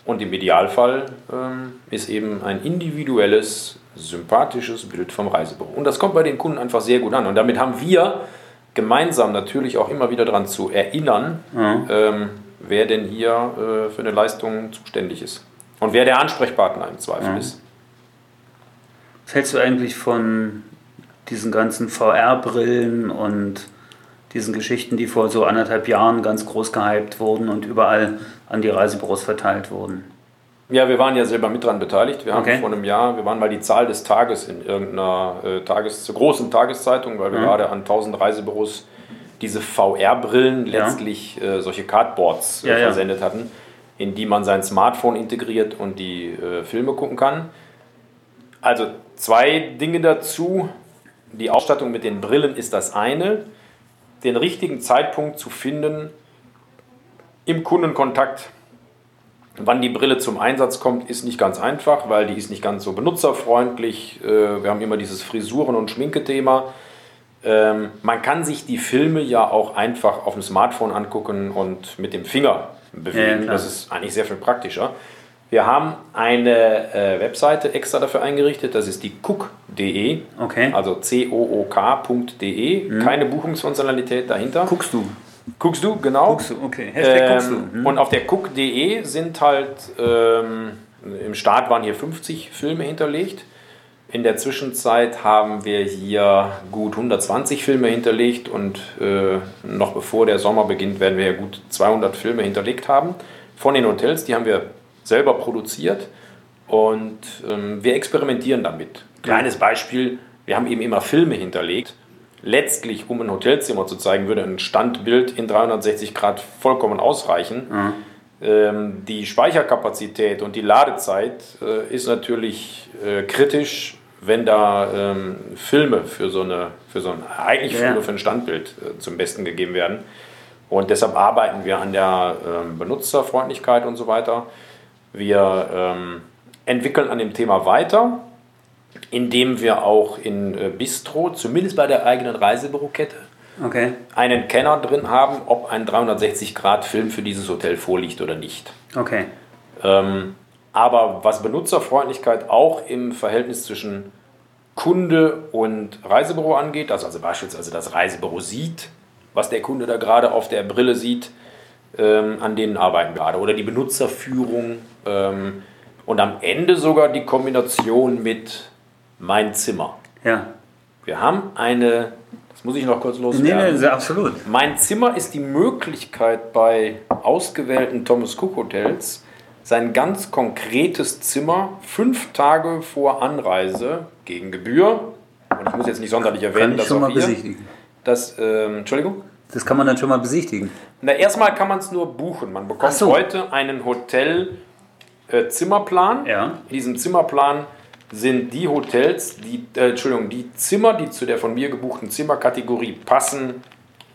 Und im Idealfall ähm, ist eben ein individuelles, sympathisches Bild vom Reisebüro. Und das kommt bei den Kunden einfach sehr gut an. Und damit haben wir gemeinsam natürlich auch immer wieder daran zu erinnern, ähm, wer denn hier äh, für eine Leistung zuständig ist. Und wer der Ansprechpartner im Zweifel ist. Was hältst du eigentlich von diesen ganzen VR-Brillen und diesen Geschichten, die vor so anderthalb Jahren ganz groß gehypt wurden und überall an die Reisebüros verteilt wurden? Ja, wir waren ja selber mit dran beteiligt. Wir haben Okay. vor einem Jahr, wir waren mal die Zahl des Tages in irgendeiner äh, Tages, großen Tageszeitung, weil wir gerade an 1000 Reisebüros diese VR-Brillen, Ja. letztlich äh, solche Cardboards äh, Ja, ja. versendet hatten, in die man sein Smartphone integriert und die äh, Filme gucken kann. Also zwei Dinge dazu. Die Ausstattung mit den Brillen ist das eine. Den richtigen Zeitpunkt zu finden im Kundenkontakt, wann die Brille zum Einsatz kommt, ist nicht ganz einfach, weil die ist nicht ganz so benutzerfreundlich. Äh, Wir haben immer dieses Frisuren- und Schminkethema. Ähm, Man kann sich die Filme ja auch einfach auf dem Smartphone angucken und mit dem Finger Ja, ja, bewegen. klar. das ist eigentlich sehr viel praktischer. Wir haben eine äh, Webseite extra dafür eingerichtet, das ist die cook.de, Okay. also c-o-o-k.de, keine Buchungsfunktionalität dahinter. Guckst du? Guckst du, genau. Guckst du, okay. Hashtag guckst du. Ähm, Und auf der cook.de sind halt, ähm, im Start waren hier 50 Filme hinterlegt. In der Zwischenzeit haben wir hier gut 120 Filme hinterlegt und äh, noch bevor der Sommer beginnt, werden wir ja gut 200 Filme hinterlegt haben von den Hotels. Die haben wir selber produziert und ähm, wir experimentieren damit. Kleines Beispiel, wir haben eben immer Filme hinterlegt. Letztlich, um ein Hotelzimmer zu zeigen, würde ein Standbild in 360 Grad vollkommen ausreichen. Ähm, die Speicherkapazität und die Ladezeit äh, ist natürlich äh, kritisch, wenn da ähm, Filme für so eine, für so ein, eigentlich Ja. Filme für ein Standbild äh, zum Besten gegeben werden. Und deshalb arbeiten wir an der ähm, Benutzerfreundlichkeit und so weiter. Wir ähm, entwickeln an dem Thema weiter, indem wir auch in äh, Bistro, zumindest bei der eigenen Reisebürokette, Okay. einen Kenner drin haben, ob ein 360-Grad-Film für dieses Hotel vorliegt oder nicht. Okay. Ähm, aber was Benutzerfreundlichkeit auch im Verhältnis zwischen Kunde und Reisebüro angeht, dass also beispielsweise das Reisebüro sieht, was der Kunde da gerade auf der Brille sieht, ähm, an denen arbeiten wir gerade. Oder die Benutzerführung ähm, und am Ende sogar die Kombination mit Mein Zimmer. Ja. Wir haben eine, das muss ich noch kurz Nee, loswerden. nee, sehr absolut. Mein Zimmer ist die Möglichkeit bei ausgewählten Thomas Cook Hotels, sein ganz konkretes Zimmer fünf Tage vor Anreise gegen Gebühr, und ich muss jetzt nicht sonderlich erwähnen, dass schon auch besichtigen. dass, ähm, Entschuldigung, Das kann man dann schon mal besichtigen. na, erstmal kann man es nur buchen. Man bekommt so. heute einen Hotel-Zimmerplan. Ja. In diesem Zimmerplan sind die Hotels, die, äh, Entschuldigung, die Zimmer, die zu der von mir gebuchten Zimmerkategorie passen,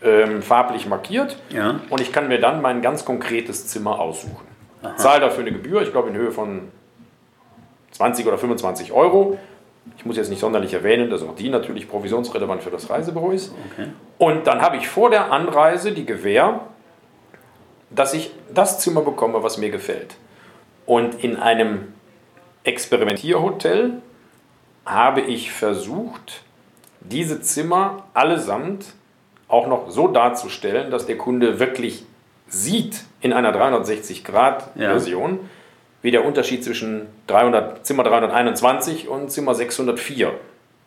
ähm, farblich markiert. Ja. Und ich kann mir dann mein ganz konkretes Zimmer aussuchen. Zahle dafür eine Gebühr, ich glaube in Höhe von 20 oder 25 Euro. Ich muss jetzt nicht sonderlich erwähnen, dass auch die natürlich provisionsrelevant für das Reisebüro ist. Und dann habe ich vor der Anreise die Gewähr, dass ich das Zimmer bekomme, was mir gefällt. Und in einem Experimentierhotel habe ich versucht, diese Zimmer allesamt auch noch so darzustellen, dass der Kunde wirklich sieht in einer 360-Grad-Version, wie der Unterschied zwischen 300, Zimmer 321 und Zimmer 604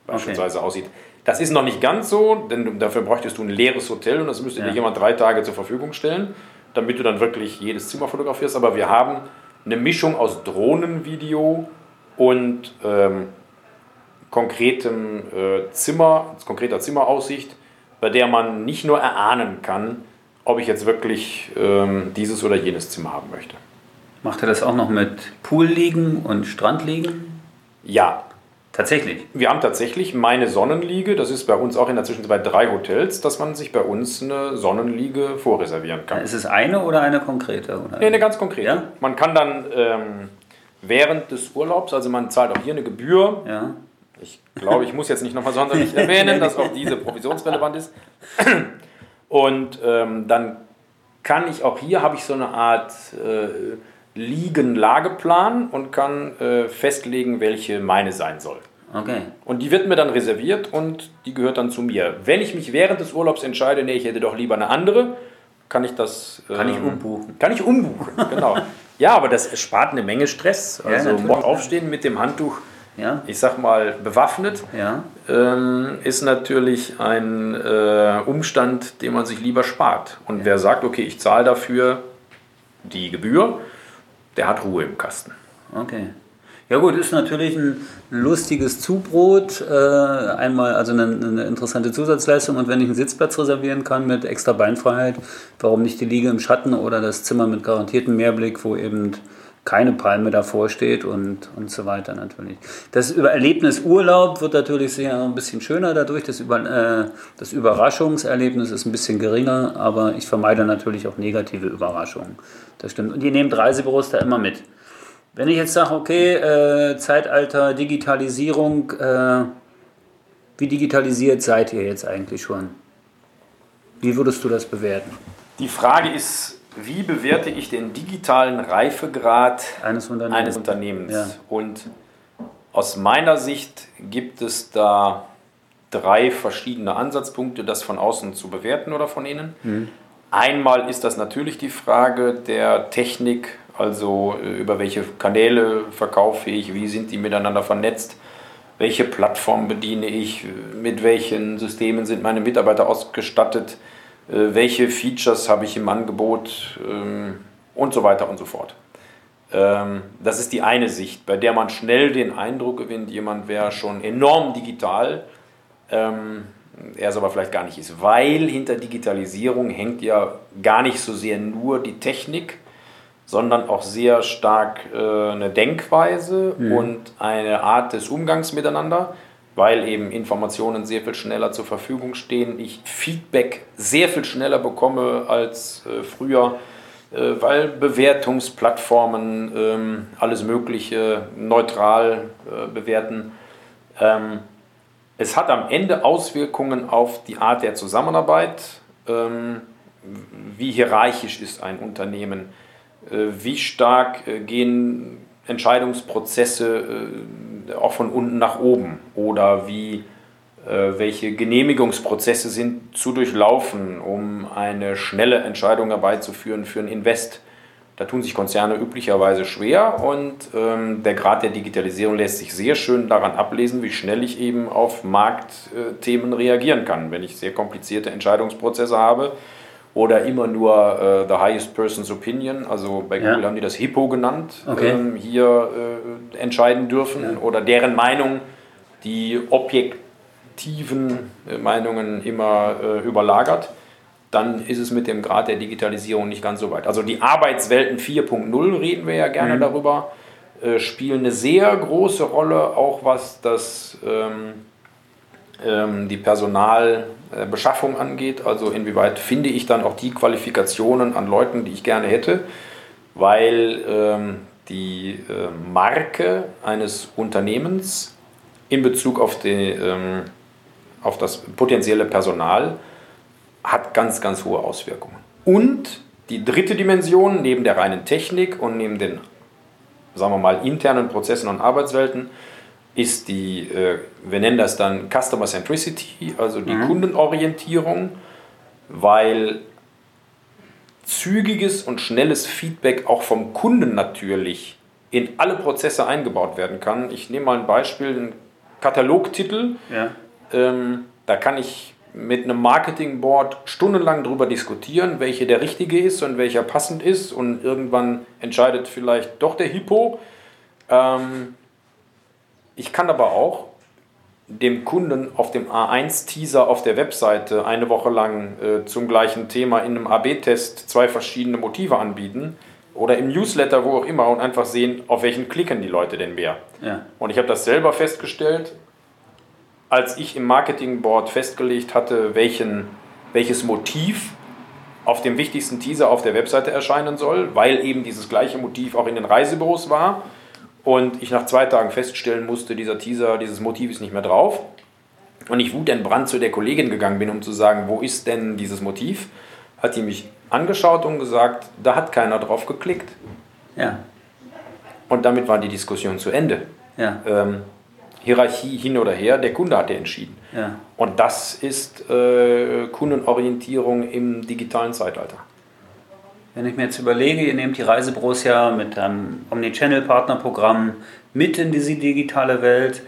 beispielsweise aussieht. Das ist noch nicht ganz so, denn dafür bräuchtest du ein leeres Hotel und das müsste Ja. dir jemand drei Tage zur Verfügung stellen, damit du dann wirklich jedes Zimmer fotografierst. Aber wir haben eine Mischung aus Drohnenvideo und ähm, konkretem äh, Zimmer, konkreter Zimmeraussicht, bei der man nicht nur erahnen kann, ob ich jetzt wirklich ähm, dieses oder jenes Zimmer haben möchte. Macht er das auch noch mit Pool liegen und Strand liegen? Ja, Tatsächlich. wir haben tatsächlich meine Sonnenliege, das ist bei uns auch in der Zwischenzeit bei drei Hotels, dass man sich bei uns eine Sonnenliege vorreservieren kann. Ist es eine oder eine konkrete? Oder? Nee, eine ganz konkrete. Ja? Man kann dann ähm, während des Urlaubs, also man zahlt auch hier eine Gebühr, Ja. Ich glaube, ich muss jetzt nicht nochmal sonderlich erwähnen, dass auch diese provisionsrelevant ist. Und ähm, dann kann ich auch hier, habe ich so eine Art äh, Liegen-Lageplan und kann äh, festlegen, welche meine sein soll. Okay. Und die wird mir dann reserviert und die gehört dann zu mir. Wenn ich mich während des Urlaubs entscheide, nee, ich hätte doch lieber eine andere, kann ich das. Kann ich umbuchen. Kann ich umbuchen, genau. Ja, aber das spart eine Menge Stress. Ja, Also natürlich. morgen aufstehen mit dem Handtuch, Ja. ich sag mal, bewaffnet, Ja. ähm, ist natürlich ein äh, Umstand, den man sich lieber spart. Und wer sagt, okay, ich zahle dafür die Gebühr, der hat Ruhe im Kasten. Okay. Ja gut, ist natürlich ein lustiges Zubrot. Äh, einmal also eine, eine interessante Zusatzleistung und wenn ich einen Sitzplatz reservieren kann mit extra Beinfreiheit, warum nicht die Liege im Schatten oder das Zimmer mit garantiertem Mehrblick, wo eben keine Palme davor steht und, und so weiter natürlich. Das Erlebnis Urlaub wird natürlich sehr ein bisschen schöner dadurch. Das, Über, äh, das Überraschungserlebnis ist ein bisschen geringer, aber ich vermeide natürlich auch negative Überraschungen. Das stimmt. Und die nehmt Reisebüros da immer mit. Wenn ich jetzt sage, okay, äh, Zeitalter, Digitalisierung, äh, wie digitalisiert seid ihr jetzt eigentlich schon? Wie würdest du das bewerten? Die Frage ist, wie bewerte ich den digitalen Reifegrad Eines Unternehmens. eines Unternehmens? Ja. Und aus meiner Sicht gibt es da drei verschiedene Ansatzpunkte, das von außen zu bewerten oder von innen. Mhm. Einmal ist das natürlich die Frage der Technik, also äh, über welche Kanäle verkaufe ich, wie sind die miteinander vernetzt, welche Plattform bediene ich, mit welchen Systemen sind meine Mitarbeiter ausgestattet, äh, welche Features habe ich im Angebot ähm, und so weiter und so fort. Ähm, Das ist die eine Sicht, bei der man schnell den Eindruck gewinnt, jemand wäre schon enorm digital, ähm, er es aber vielleicht gar nicht ist, weil hinter Digitalisierung hängt ja gar nicht so sehr nur die Technik, sondern auch sehr stark äh, eine Denkweise und eine Art des Umgangs miteinander, weil eben Informationen sehr viel schneller zur Verfügung stehen, ich Feedback sehr viel schneller bekomme als äh, früher, äh, weil Bewertungsplattformen ähm, alles Mögliche neutral äh, bewerten. Ähm, es hat am Ende Auswirkungen auf die Art der Zusammenarbeit. Ähm, wie hierarchisch ist ein Unternehmen? Äh, wie stark äh, gehen Entscheidungsprozesse äh, auch von unten nach oben? Oder wie, äh, welche Genehmigungsprozesse sind zu durchlaufen, um eine schnelle Entscheidung herbeizuführen für ein Invest? Da tun sich Konzerne üblicherweise schwer und ähm, der Grad der Digitalisierung lässt sich sehr schön daran ablesen, wie schnell ich eben auf Marktthemen reagieren kann. Wenn ich sehr komplizierte Entscheidungsprozesse habe oder immer nur äh, the highest person's opinion, also bei Ja. Google haben die das Hippo genannt, Okay. ähm, hier äh, entscheiden dürfen oder deren Meinung die objektiven äh, Meinungen immer äh, überlagert dann ist es mit dem Grad der Digitalisierung nicht ganz so weit. Also die Arbeitswelten 4.0 reden wir ja gerne darüber, äh, spielen eine sehr große Rolle, auch was das, ähm, die Personalbeschaffung angeht. Also inwieweit finde ich dann auch die Qualifikationen an Leuten, die ich gerne hätte, weil ähm, die äh, Marke eines Unternehmens in Bezug auf, die, ähm, auf das potenzielle Personal hat ganz, ganz hohe Auswirkungen. Und die dritte Dimension, neben der reinen Technik und neben den, sagen wir mal, internen Prozessen und Arbeitswelten, ist die, äh, wir nennen das dann Customer Centricity, also die Kundenorientierung, weil zügiges und schnelles Feedback auch vom Kunden natürlich in alle Prozesse eingebaut werden kann. Ich nehme mal ein Beispiel, einen Katalogtitel. Ja. Ähm, da kann ich mit einem Marketingboard stundenlang darüber diskutieren, welche der richtige ist und welcher passend ist. Und irgendwann entscheidet vielleicht doch der Hippo. Ähm, ich kann aber auch dem Kunden auf dem A1-Teaser auf der Webseite eine Woche lang äh, zum gleichen Thema in einem AB-Test zwei verschiedene Motive anbieten oder im Newsletter, wo auch immer, und einfach sehen, auf welchen klicken die Leute denn mehr. Ja. Und ich habe das selber festgestellt, als ich im Marketingboard festgelegt hatte, welchen, welches Motiv auf dem wichtigsten Teaser auf der Webseite erscheinen soll, weil eben dieses gleiche Motiv auch in den Reisebüros war und ich nach zwei Tagen feststellen musste, dieser Teaser, dieses Motiv ist nicht mehr drauf. Und ich wutentbrannt zu der Kollegin gegangen bin, um zu sagen, wo ist denn dieses Motiv? hat die mich angeschaut und gesagt, da hat keiner drauf geklickt. Ja. Und damit war die Diskussion zu Ende. Ja. Ähm, Hierarchie hin oder her, der Kunde hatte entschieden. Ja. Und das ist äh, Kundenorientierung im digitalen Zeitalter. Wenn ich mir jetzt überlege, ihr nehmt die Reisebüros ja mit einem Omnichannel-Partnerprogramm mit in diese digitale Welt.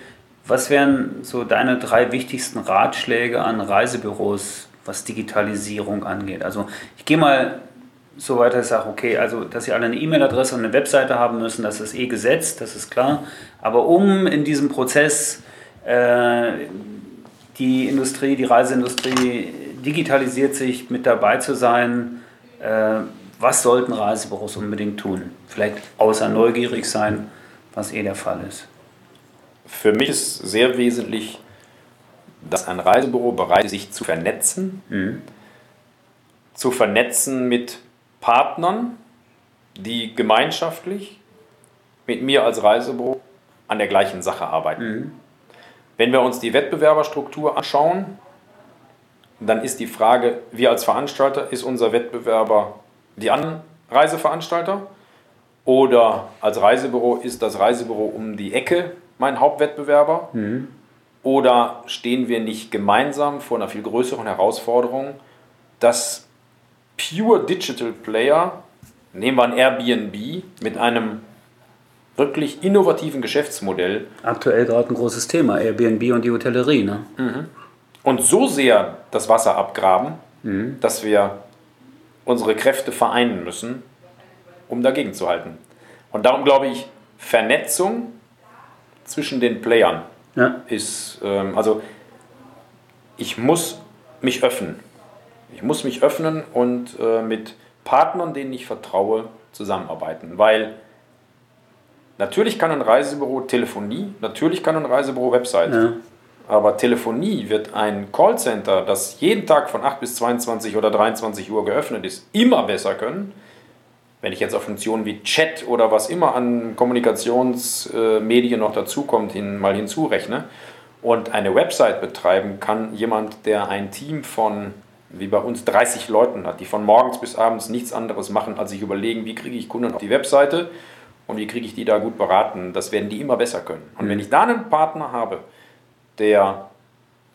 Was wären so deine drei wichtigsten Ratschläge an Reisebüros, was Digitalisierung angeht? Also ich gehe mal so weit, dass ich sage, okay, also dass sie alle eine E-Mail-Adresse und eine Webseite haben müssen, das ist eh gesetzt, das ist klar. Aber um in diesem Prozess äh, die Industrie, die Reiseindustrie digitalisiert sich mit dabei zu sein, äh, was sollten Reisebüros unbedingt tun? Vielleicht außer neugierig sein, was eh der Fall ist. Für mich ist sehr wesentlich, dass ein Reisebüro bereit ist, sich zu vernetzen. Mhm. Zu vernetzen mit Partnern, die gemeinschaftlich mit mir als Reisebüro an der gleichen Sache arbeiten. Mhm. Wenn wir uns die Wettbewerberstruktur anschauen, dann ist die Frage, wir als Veranstalter, ist unser Wettbewerber die anderen Reiseveranstalter oder als Reisebüro ist das Reisebüro um die Ecke mein Hauptwettbewerber oder stehen wir nicht gemeinsam vor einer viel größeren Herausforderung, dass Pure Digital Player, nehmen wir ein Airbnb mit einem wirklich innovativen Geschäftsmodell Aktuell gerade ein großes Thema, Airbnb und die Hotellerie. Ne? und so sehr das Wasser abgraben, dass wir unsere Kräfte vereinen müssen, um dagegen zu halten. Und darum glaube ich, Vernetzung zwischen den Playern Ja. ist, ähm, also ich muss mich öffnen. Ich muss mich öffnen und äh, mit Partnern, denen ich vertraue, zusammenarbeiten. Weil natürlich kann ein Reisebüro Telefonie, natürlich kann ein Reisebüro Website. Ja. Aber Telefonie wird ein Callcenter, das jeden Tag von 8 bis 22 oder 23 Uhr geöffnet ist, immer besser können. Wenn ich jetzt auf Funktionen wie Chat oder was immer an Kommunikationsmedien noch dazukommt, hin, mal hinzurechne. Und eine Website betreiben kann jemand, der ein Team von, wie bei uns, 30 Leuten hat, die von morgens bis abends nichts anderes machen, als sich überlegen, wie kriege ich Kunden auf die Webseite und wie kriege ich die da gut beraten. Das werden die immer besser können. Und wenn ich da einen Partner habe, der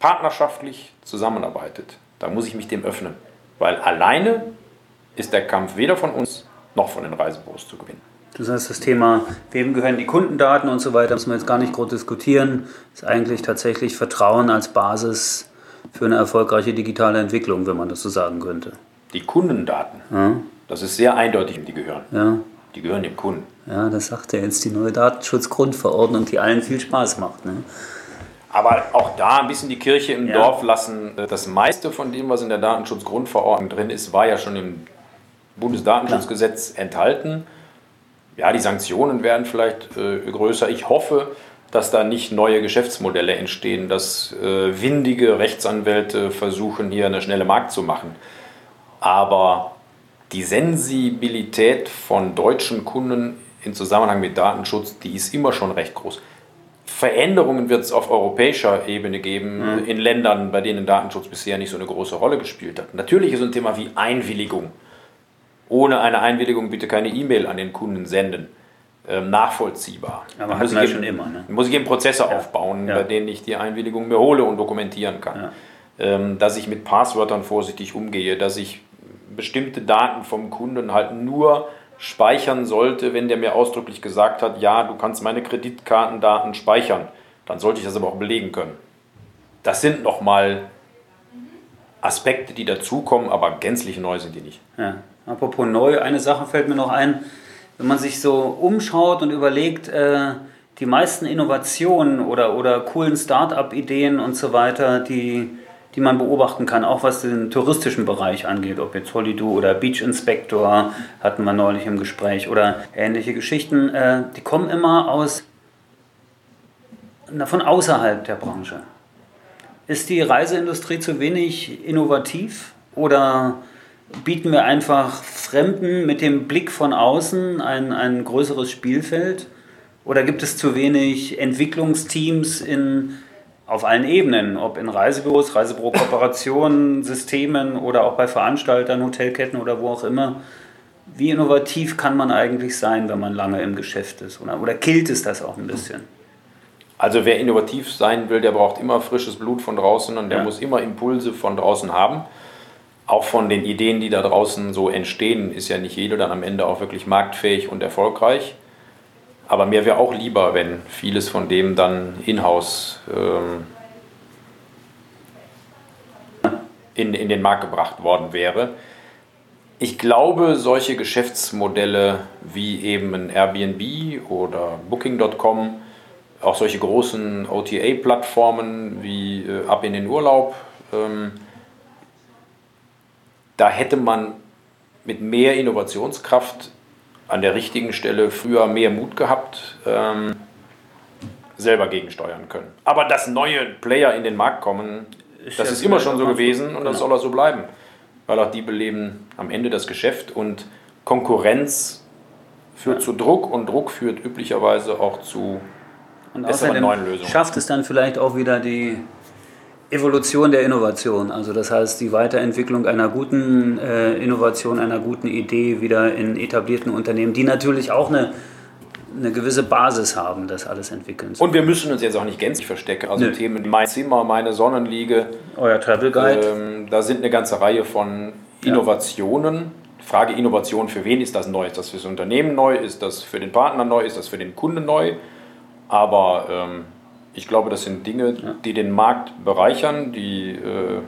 partnerschaftlich zusammenarbeitet, dann muss ich mich dem öffnen. Weil alleine ist der Kampf weder von uns noch von den Reisebüros zu gewinnen. Das heißt, das Thema, wem gehören die Kundendaten und so weiter, müssen wir jetzt gar nicht groß diskutieren. Ist eigentlich tatsächlich Vertrauen als Basis für eine erfolgreiche digitale Entwicklung, wenn man das so sagen könnte. Die Kundendaten, Ja, das ist sehr eindeutig, die gehören. ja, Die gehören dem Kunden. ja das sagt ja jetzt die neue Datenschutzgrundverordnung, die allen viel Spaß macht. Ne? Aber auch da ein bisschen die Kirche im Ja. Dorf lassen. Das meiste von dem, was in der Datenschutzgrundverordnung drin ist, war ja schon im Bundesdatenschutzgesetz enthalten. Ja, die Sanktionen werden vielleicht äh, größer. Ich hoffe, dass da nicht neue Geschäftsmodelle entstehen, dass äh, windige Rechtsanwälte versuchen, hier eine schnelle Markt zu machen. Aber die Sensibilität von deutschen Kunden im Zusammenhang mit Datenschutz, die ist immer schon recht groß. Veränderungen wird es auf europäischer Ebene geben, in Ländern, bei denen Datenschutz bisher nicht so eine große Rolle gespielt hat. Natürlich ist so ein Thema wie Einwilligung. Ohne eine Einwilligung bitte keine E-Mail an den Kunden senden. Ähm, nachvollziehbar. Aber muss ich schon immer, ne? Muss ich eben Prozesse aufbauen, Ja. bei denen ich die Einwilligung mir hole und dokumentieren kann. Ja. Ähm, dass ich mit Passwörtern vorsichtig umgehe, dass ich bestimmte Daten vom Kunden halt nur speichern sollte, wenn der mir ausdrücklich gesagt hat, ja, du kannst meine Kreditkartendaten speichern. Dann sollte ich das aber auch belegen können. Das sind nochmal Aspekte, die dazukommen, aber gänzlich neu sind die nicht. Ja. Apropos neu, eine Sache fällt mir noch ein. Wenn man sich so umschaut und überlegt, äh, die meisten Innovationen oder, oder coolen Start-up-Ideen und so weiter, die, die man beobachten kann, auch was den touristischen Bereich angeht, ob jetzt Holido oder Beach Inspector hatten wir neulich im Gespräch oder ähnliche Geschichten, äh, die kommen immer aus na, von außerhalb der Branche. Ist die Reiseindustrie zu wenig innovativ oder bieten wir einfach Fremden mit dem Blick von außen ein, ein größeres Spielfeld? Oder gibt es zu wenig Entwicklungsteams in auf allen Ebenen, ob in Reisebüros, Reisebüro-Kooperationen, Systemen oder auch bei Veranstaltern, Hotelketten oder wo auch immer. Wie innovativ kann man eigentlich sein, wenn man lange im Geschäft ist? Oder, oder killt es das auch ein bisschen? Also wer innovativ sein will, der braucht immer frisches Blut von draußen und der ja. muss immer Impulse von draußen haben. Auch von den Ideen, die da draußen so entstehen, ist ja nicht jeder dann am Ende auch wirklich marktfähig und erfolgreich. Aber mir wäre auch lieber, wenn vieles von dem dann in-house ähm, in, in den Markt gebracht worden wäre. Ich glaube, solche Geschäftsmodelle wie eben ein Airbnb oder Booking.com, auch solche großen OTA-Plattformen wie äh, Ab in den Urlaub, ähm, da hätte man mit mehr Innovationskraft an der richtigen Stelle früher mehr Mut gehabt, ähm, selber gegensteuern können. Aber dass neue Player in den Markt kommen, ist das ist immer schon so gewesen und das genau. soll auch so bleiben. Weil auch die beleben am Ende das Geschäft und Konkurrenz führt ja. zu Druck und Druck führt üblicherweise auch zu und besseren neuen Lösungen. Schafft es dann vielleicht auch wieder die Evolution der Innovation, also das heißt die Weiterentwicklung einer guten äh, Innovation, einer guten Idee wieder in etablierten Unternehmen, die natürlich auch eine, eine gewisse Basis haben, das alles entwickeln Und wir müssen uns jetzt auch nicht gänzlich verstecken. Also Nö. Themen Mein Zimmer, meine Sonnenliege, euer Travel Guide. Ähm, da sind eine ganze Reihe von Innovationen. Ja. Frage Innovation, für wen ist das neu? Ist das für das Unternehmen neu? Ist das für den Partner neu? Ist das für den Kunden neu? Aber ähm, ich glaube, das sind Dinge, ja. die den Markt bereichern. Die äh,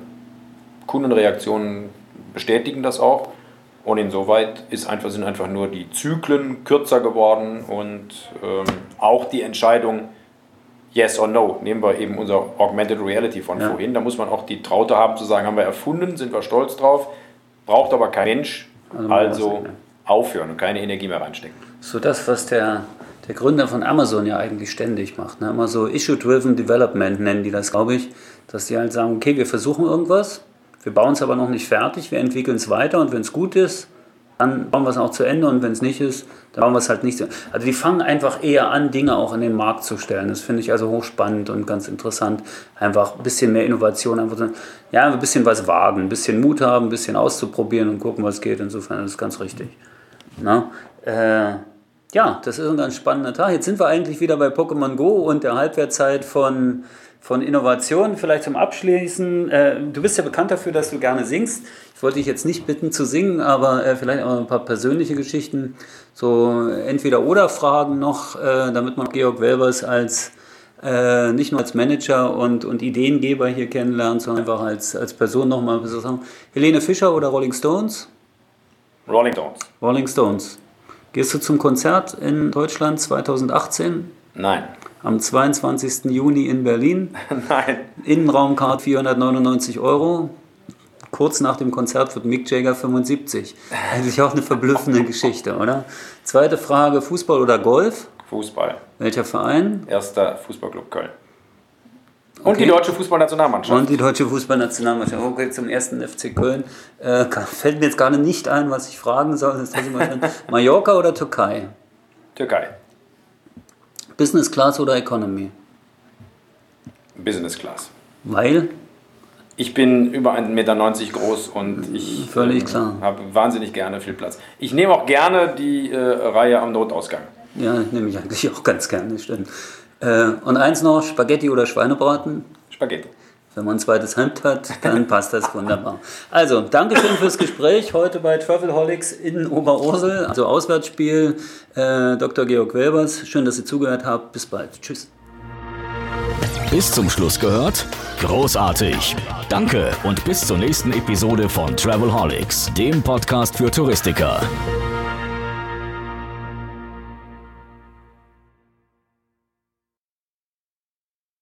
Kundenreaktionen bestätigen das auch. Und insoweit ist einfach, sind einfach nur die Zyklen kürzer geworden und ähm, auch die Entscheidung Yes or No. Nehmen wir eben unser Augmented Reality von ja. vorhin. Da muss man auch die Traute haben zu sagen, haben wir erfunden, sind wir stolz drauf, braucht aber kein Mensch. Also, also aufhören und keine Energie mehr reinstecken. So das, was der der Gründer von Amazon ja eigentlich ständig macht. Ne? Immer so Issue-Driven Development nennen die das, glaube ich. Dass die halt sagen, okay, wir versuchen irgendwas, wir bauen es aber noch nicht fertig, wir entwickeln es weiter und wenn es gut ist, dann bauen wir es auch zu Ende und wenn es nicht ist, dann bauen wir es halt nicht zu Ende. Also die fangen einfach eher an, Dinge auch in den Markt zu stellen. Das finde ich also hochspannend und ganz interessant. Einfach ein bisschen mehr Innovation, einfach so, ja, ein bisschen was wagen, ein bisschen Mut haben, ein bisschen auszuprobieren und gucken, was geht. Insofern ist das ganz richtig. Na? Äh, ja, das ist ein ganz spannender Tag. Jetzt sind wir eigentlich wieder bei Pokémon Go und der Halbwertzeit von, von Innovation. Vielleicht zum Abschließen. Äh, du bist ja bekannt dafür, dass du gerne singst. Ich wollte dich jetzt nicht bitten zu singen, aber äh, vielleicht auch ein paar persönliche Geschichten. So Entweder-Oder-Fragen noch, äh, damit man Georg Welbers als äh, nicht nur als Manager und, und Ideengeber hier kennenlernt, sondern einfach als, als Person nochmal sagen. Helene Fischer oder Rolling Stones? Rolling Stones. Rolling Stones. Gehst du zum Konzert in Deutschland 2018? Nein. Am 22. Juni in Berlin? Nein. Innenraumcard 499 Euro. Kurz nach dem Konzert wird Mick Jagger 75. Eigentlich auch eine verblüffende Geschichte, oder? Zweite Frage: Fußball oder Golf? Fußball. Welcher Verein? Erster Fußballclub Köln. Und die deutsche Fußballnationalmannschaft. Und die deutsche Fußballnationalmannschaft. Okay, zum ersten FC Köln. Äh, fällt mir jetzt gerade nicht ein, was ich fragen soll. Das Mallorca oder Türkei? Türkei. Business Class oder Economy? Business Class. Weil? Ich bin über 1,90 Meter groß und ich Völlig äh, habe wahnsinnig gerne viel Platz. Ich nehme auch gerne die äh, Reihe am Notausgang. Ja, nehme ich eigentlich auch ganz gerne, stimmt. Äh, und eins noch, Spaghetti oder Schweinebraten? Spaghetti. Wenn man ein zweites Hemd hat, dann passt das wunderbar. Also, danke schön fürs Gespräch heute bei Travelholics in Oberursel, also Auswärtsspiel. Äh, Dr. Georg Welbers, schön, dass ihr zugehört habt. Bis bald. Tschüss. Bis zum Schluss gehört? Großartig. Danke und bis zur nächsten Episode von Travelholics, dem Podcast für Touristiker.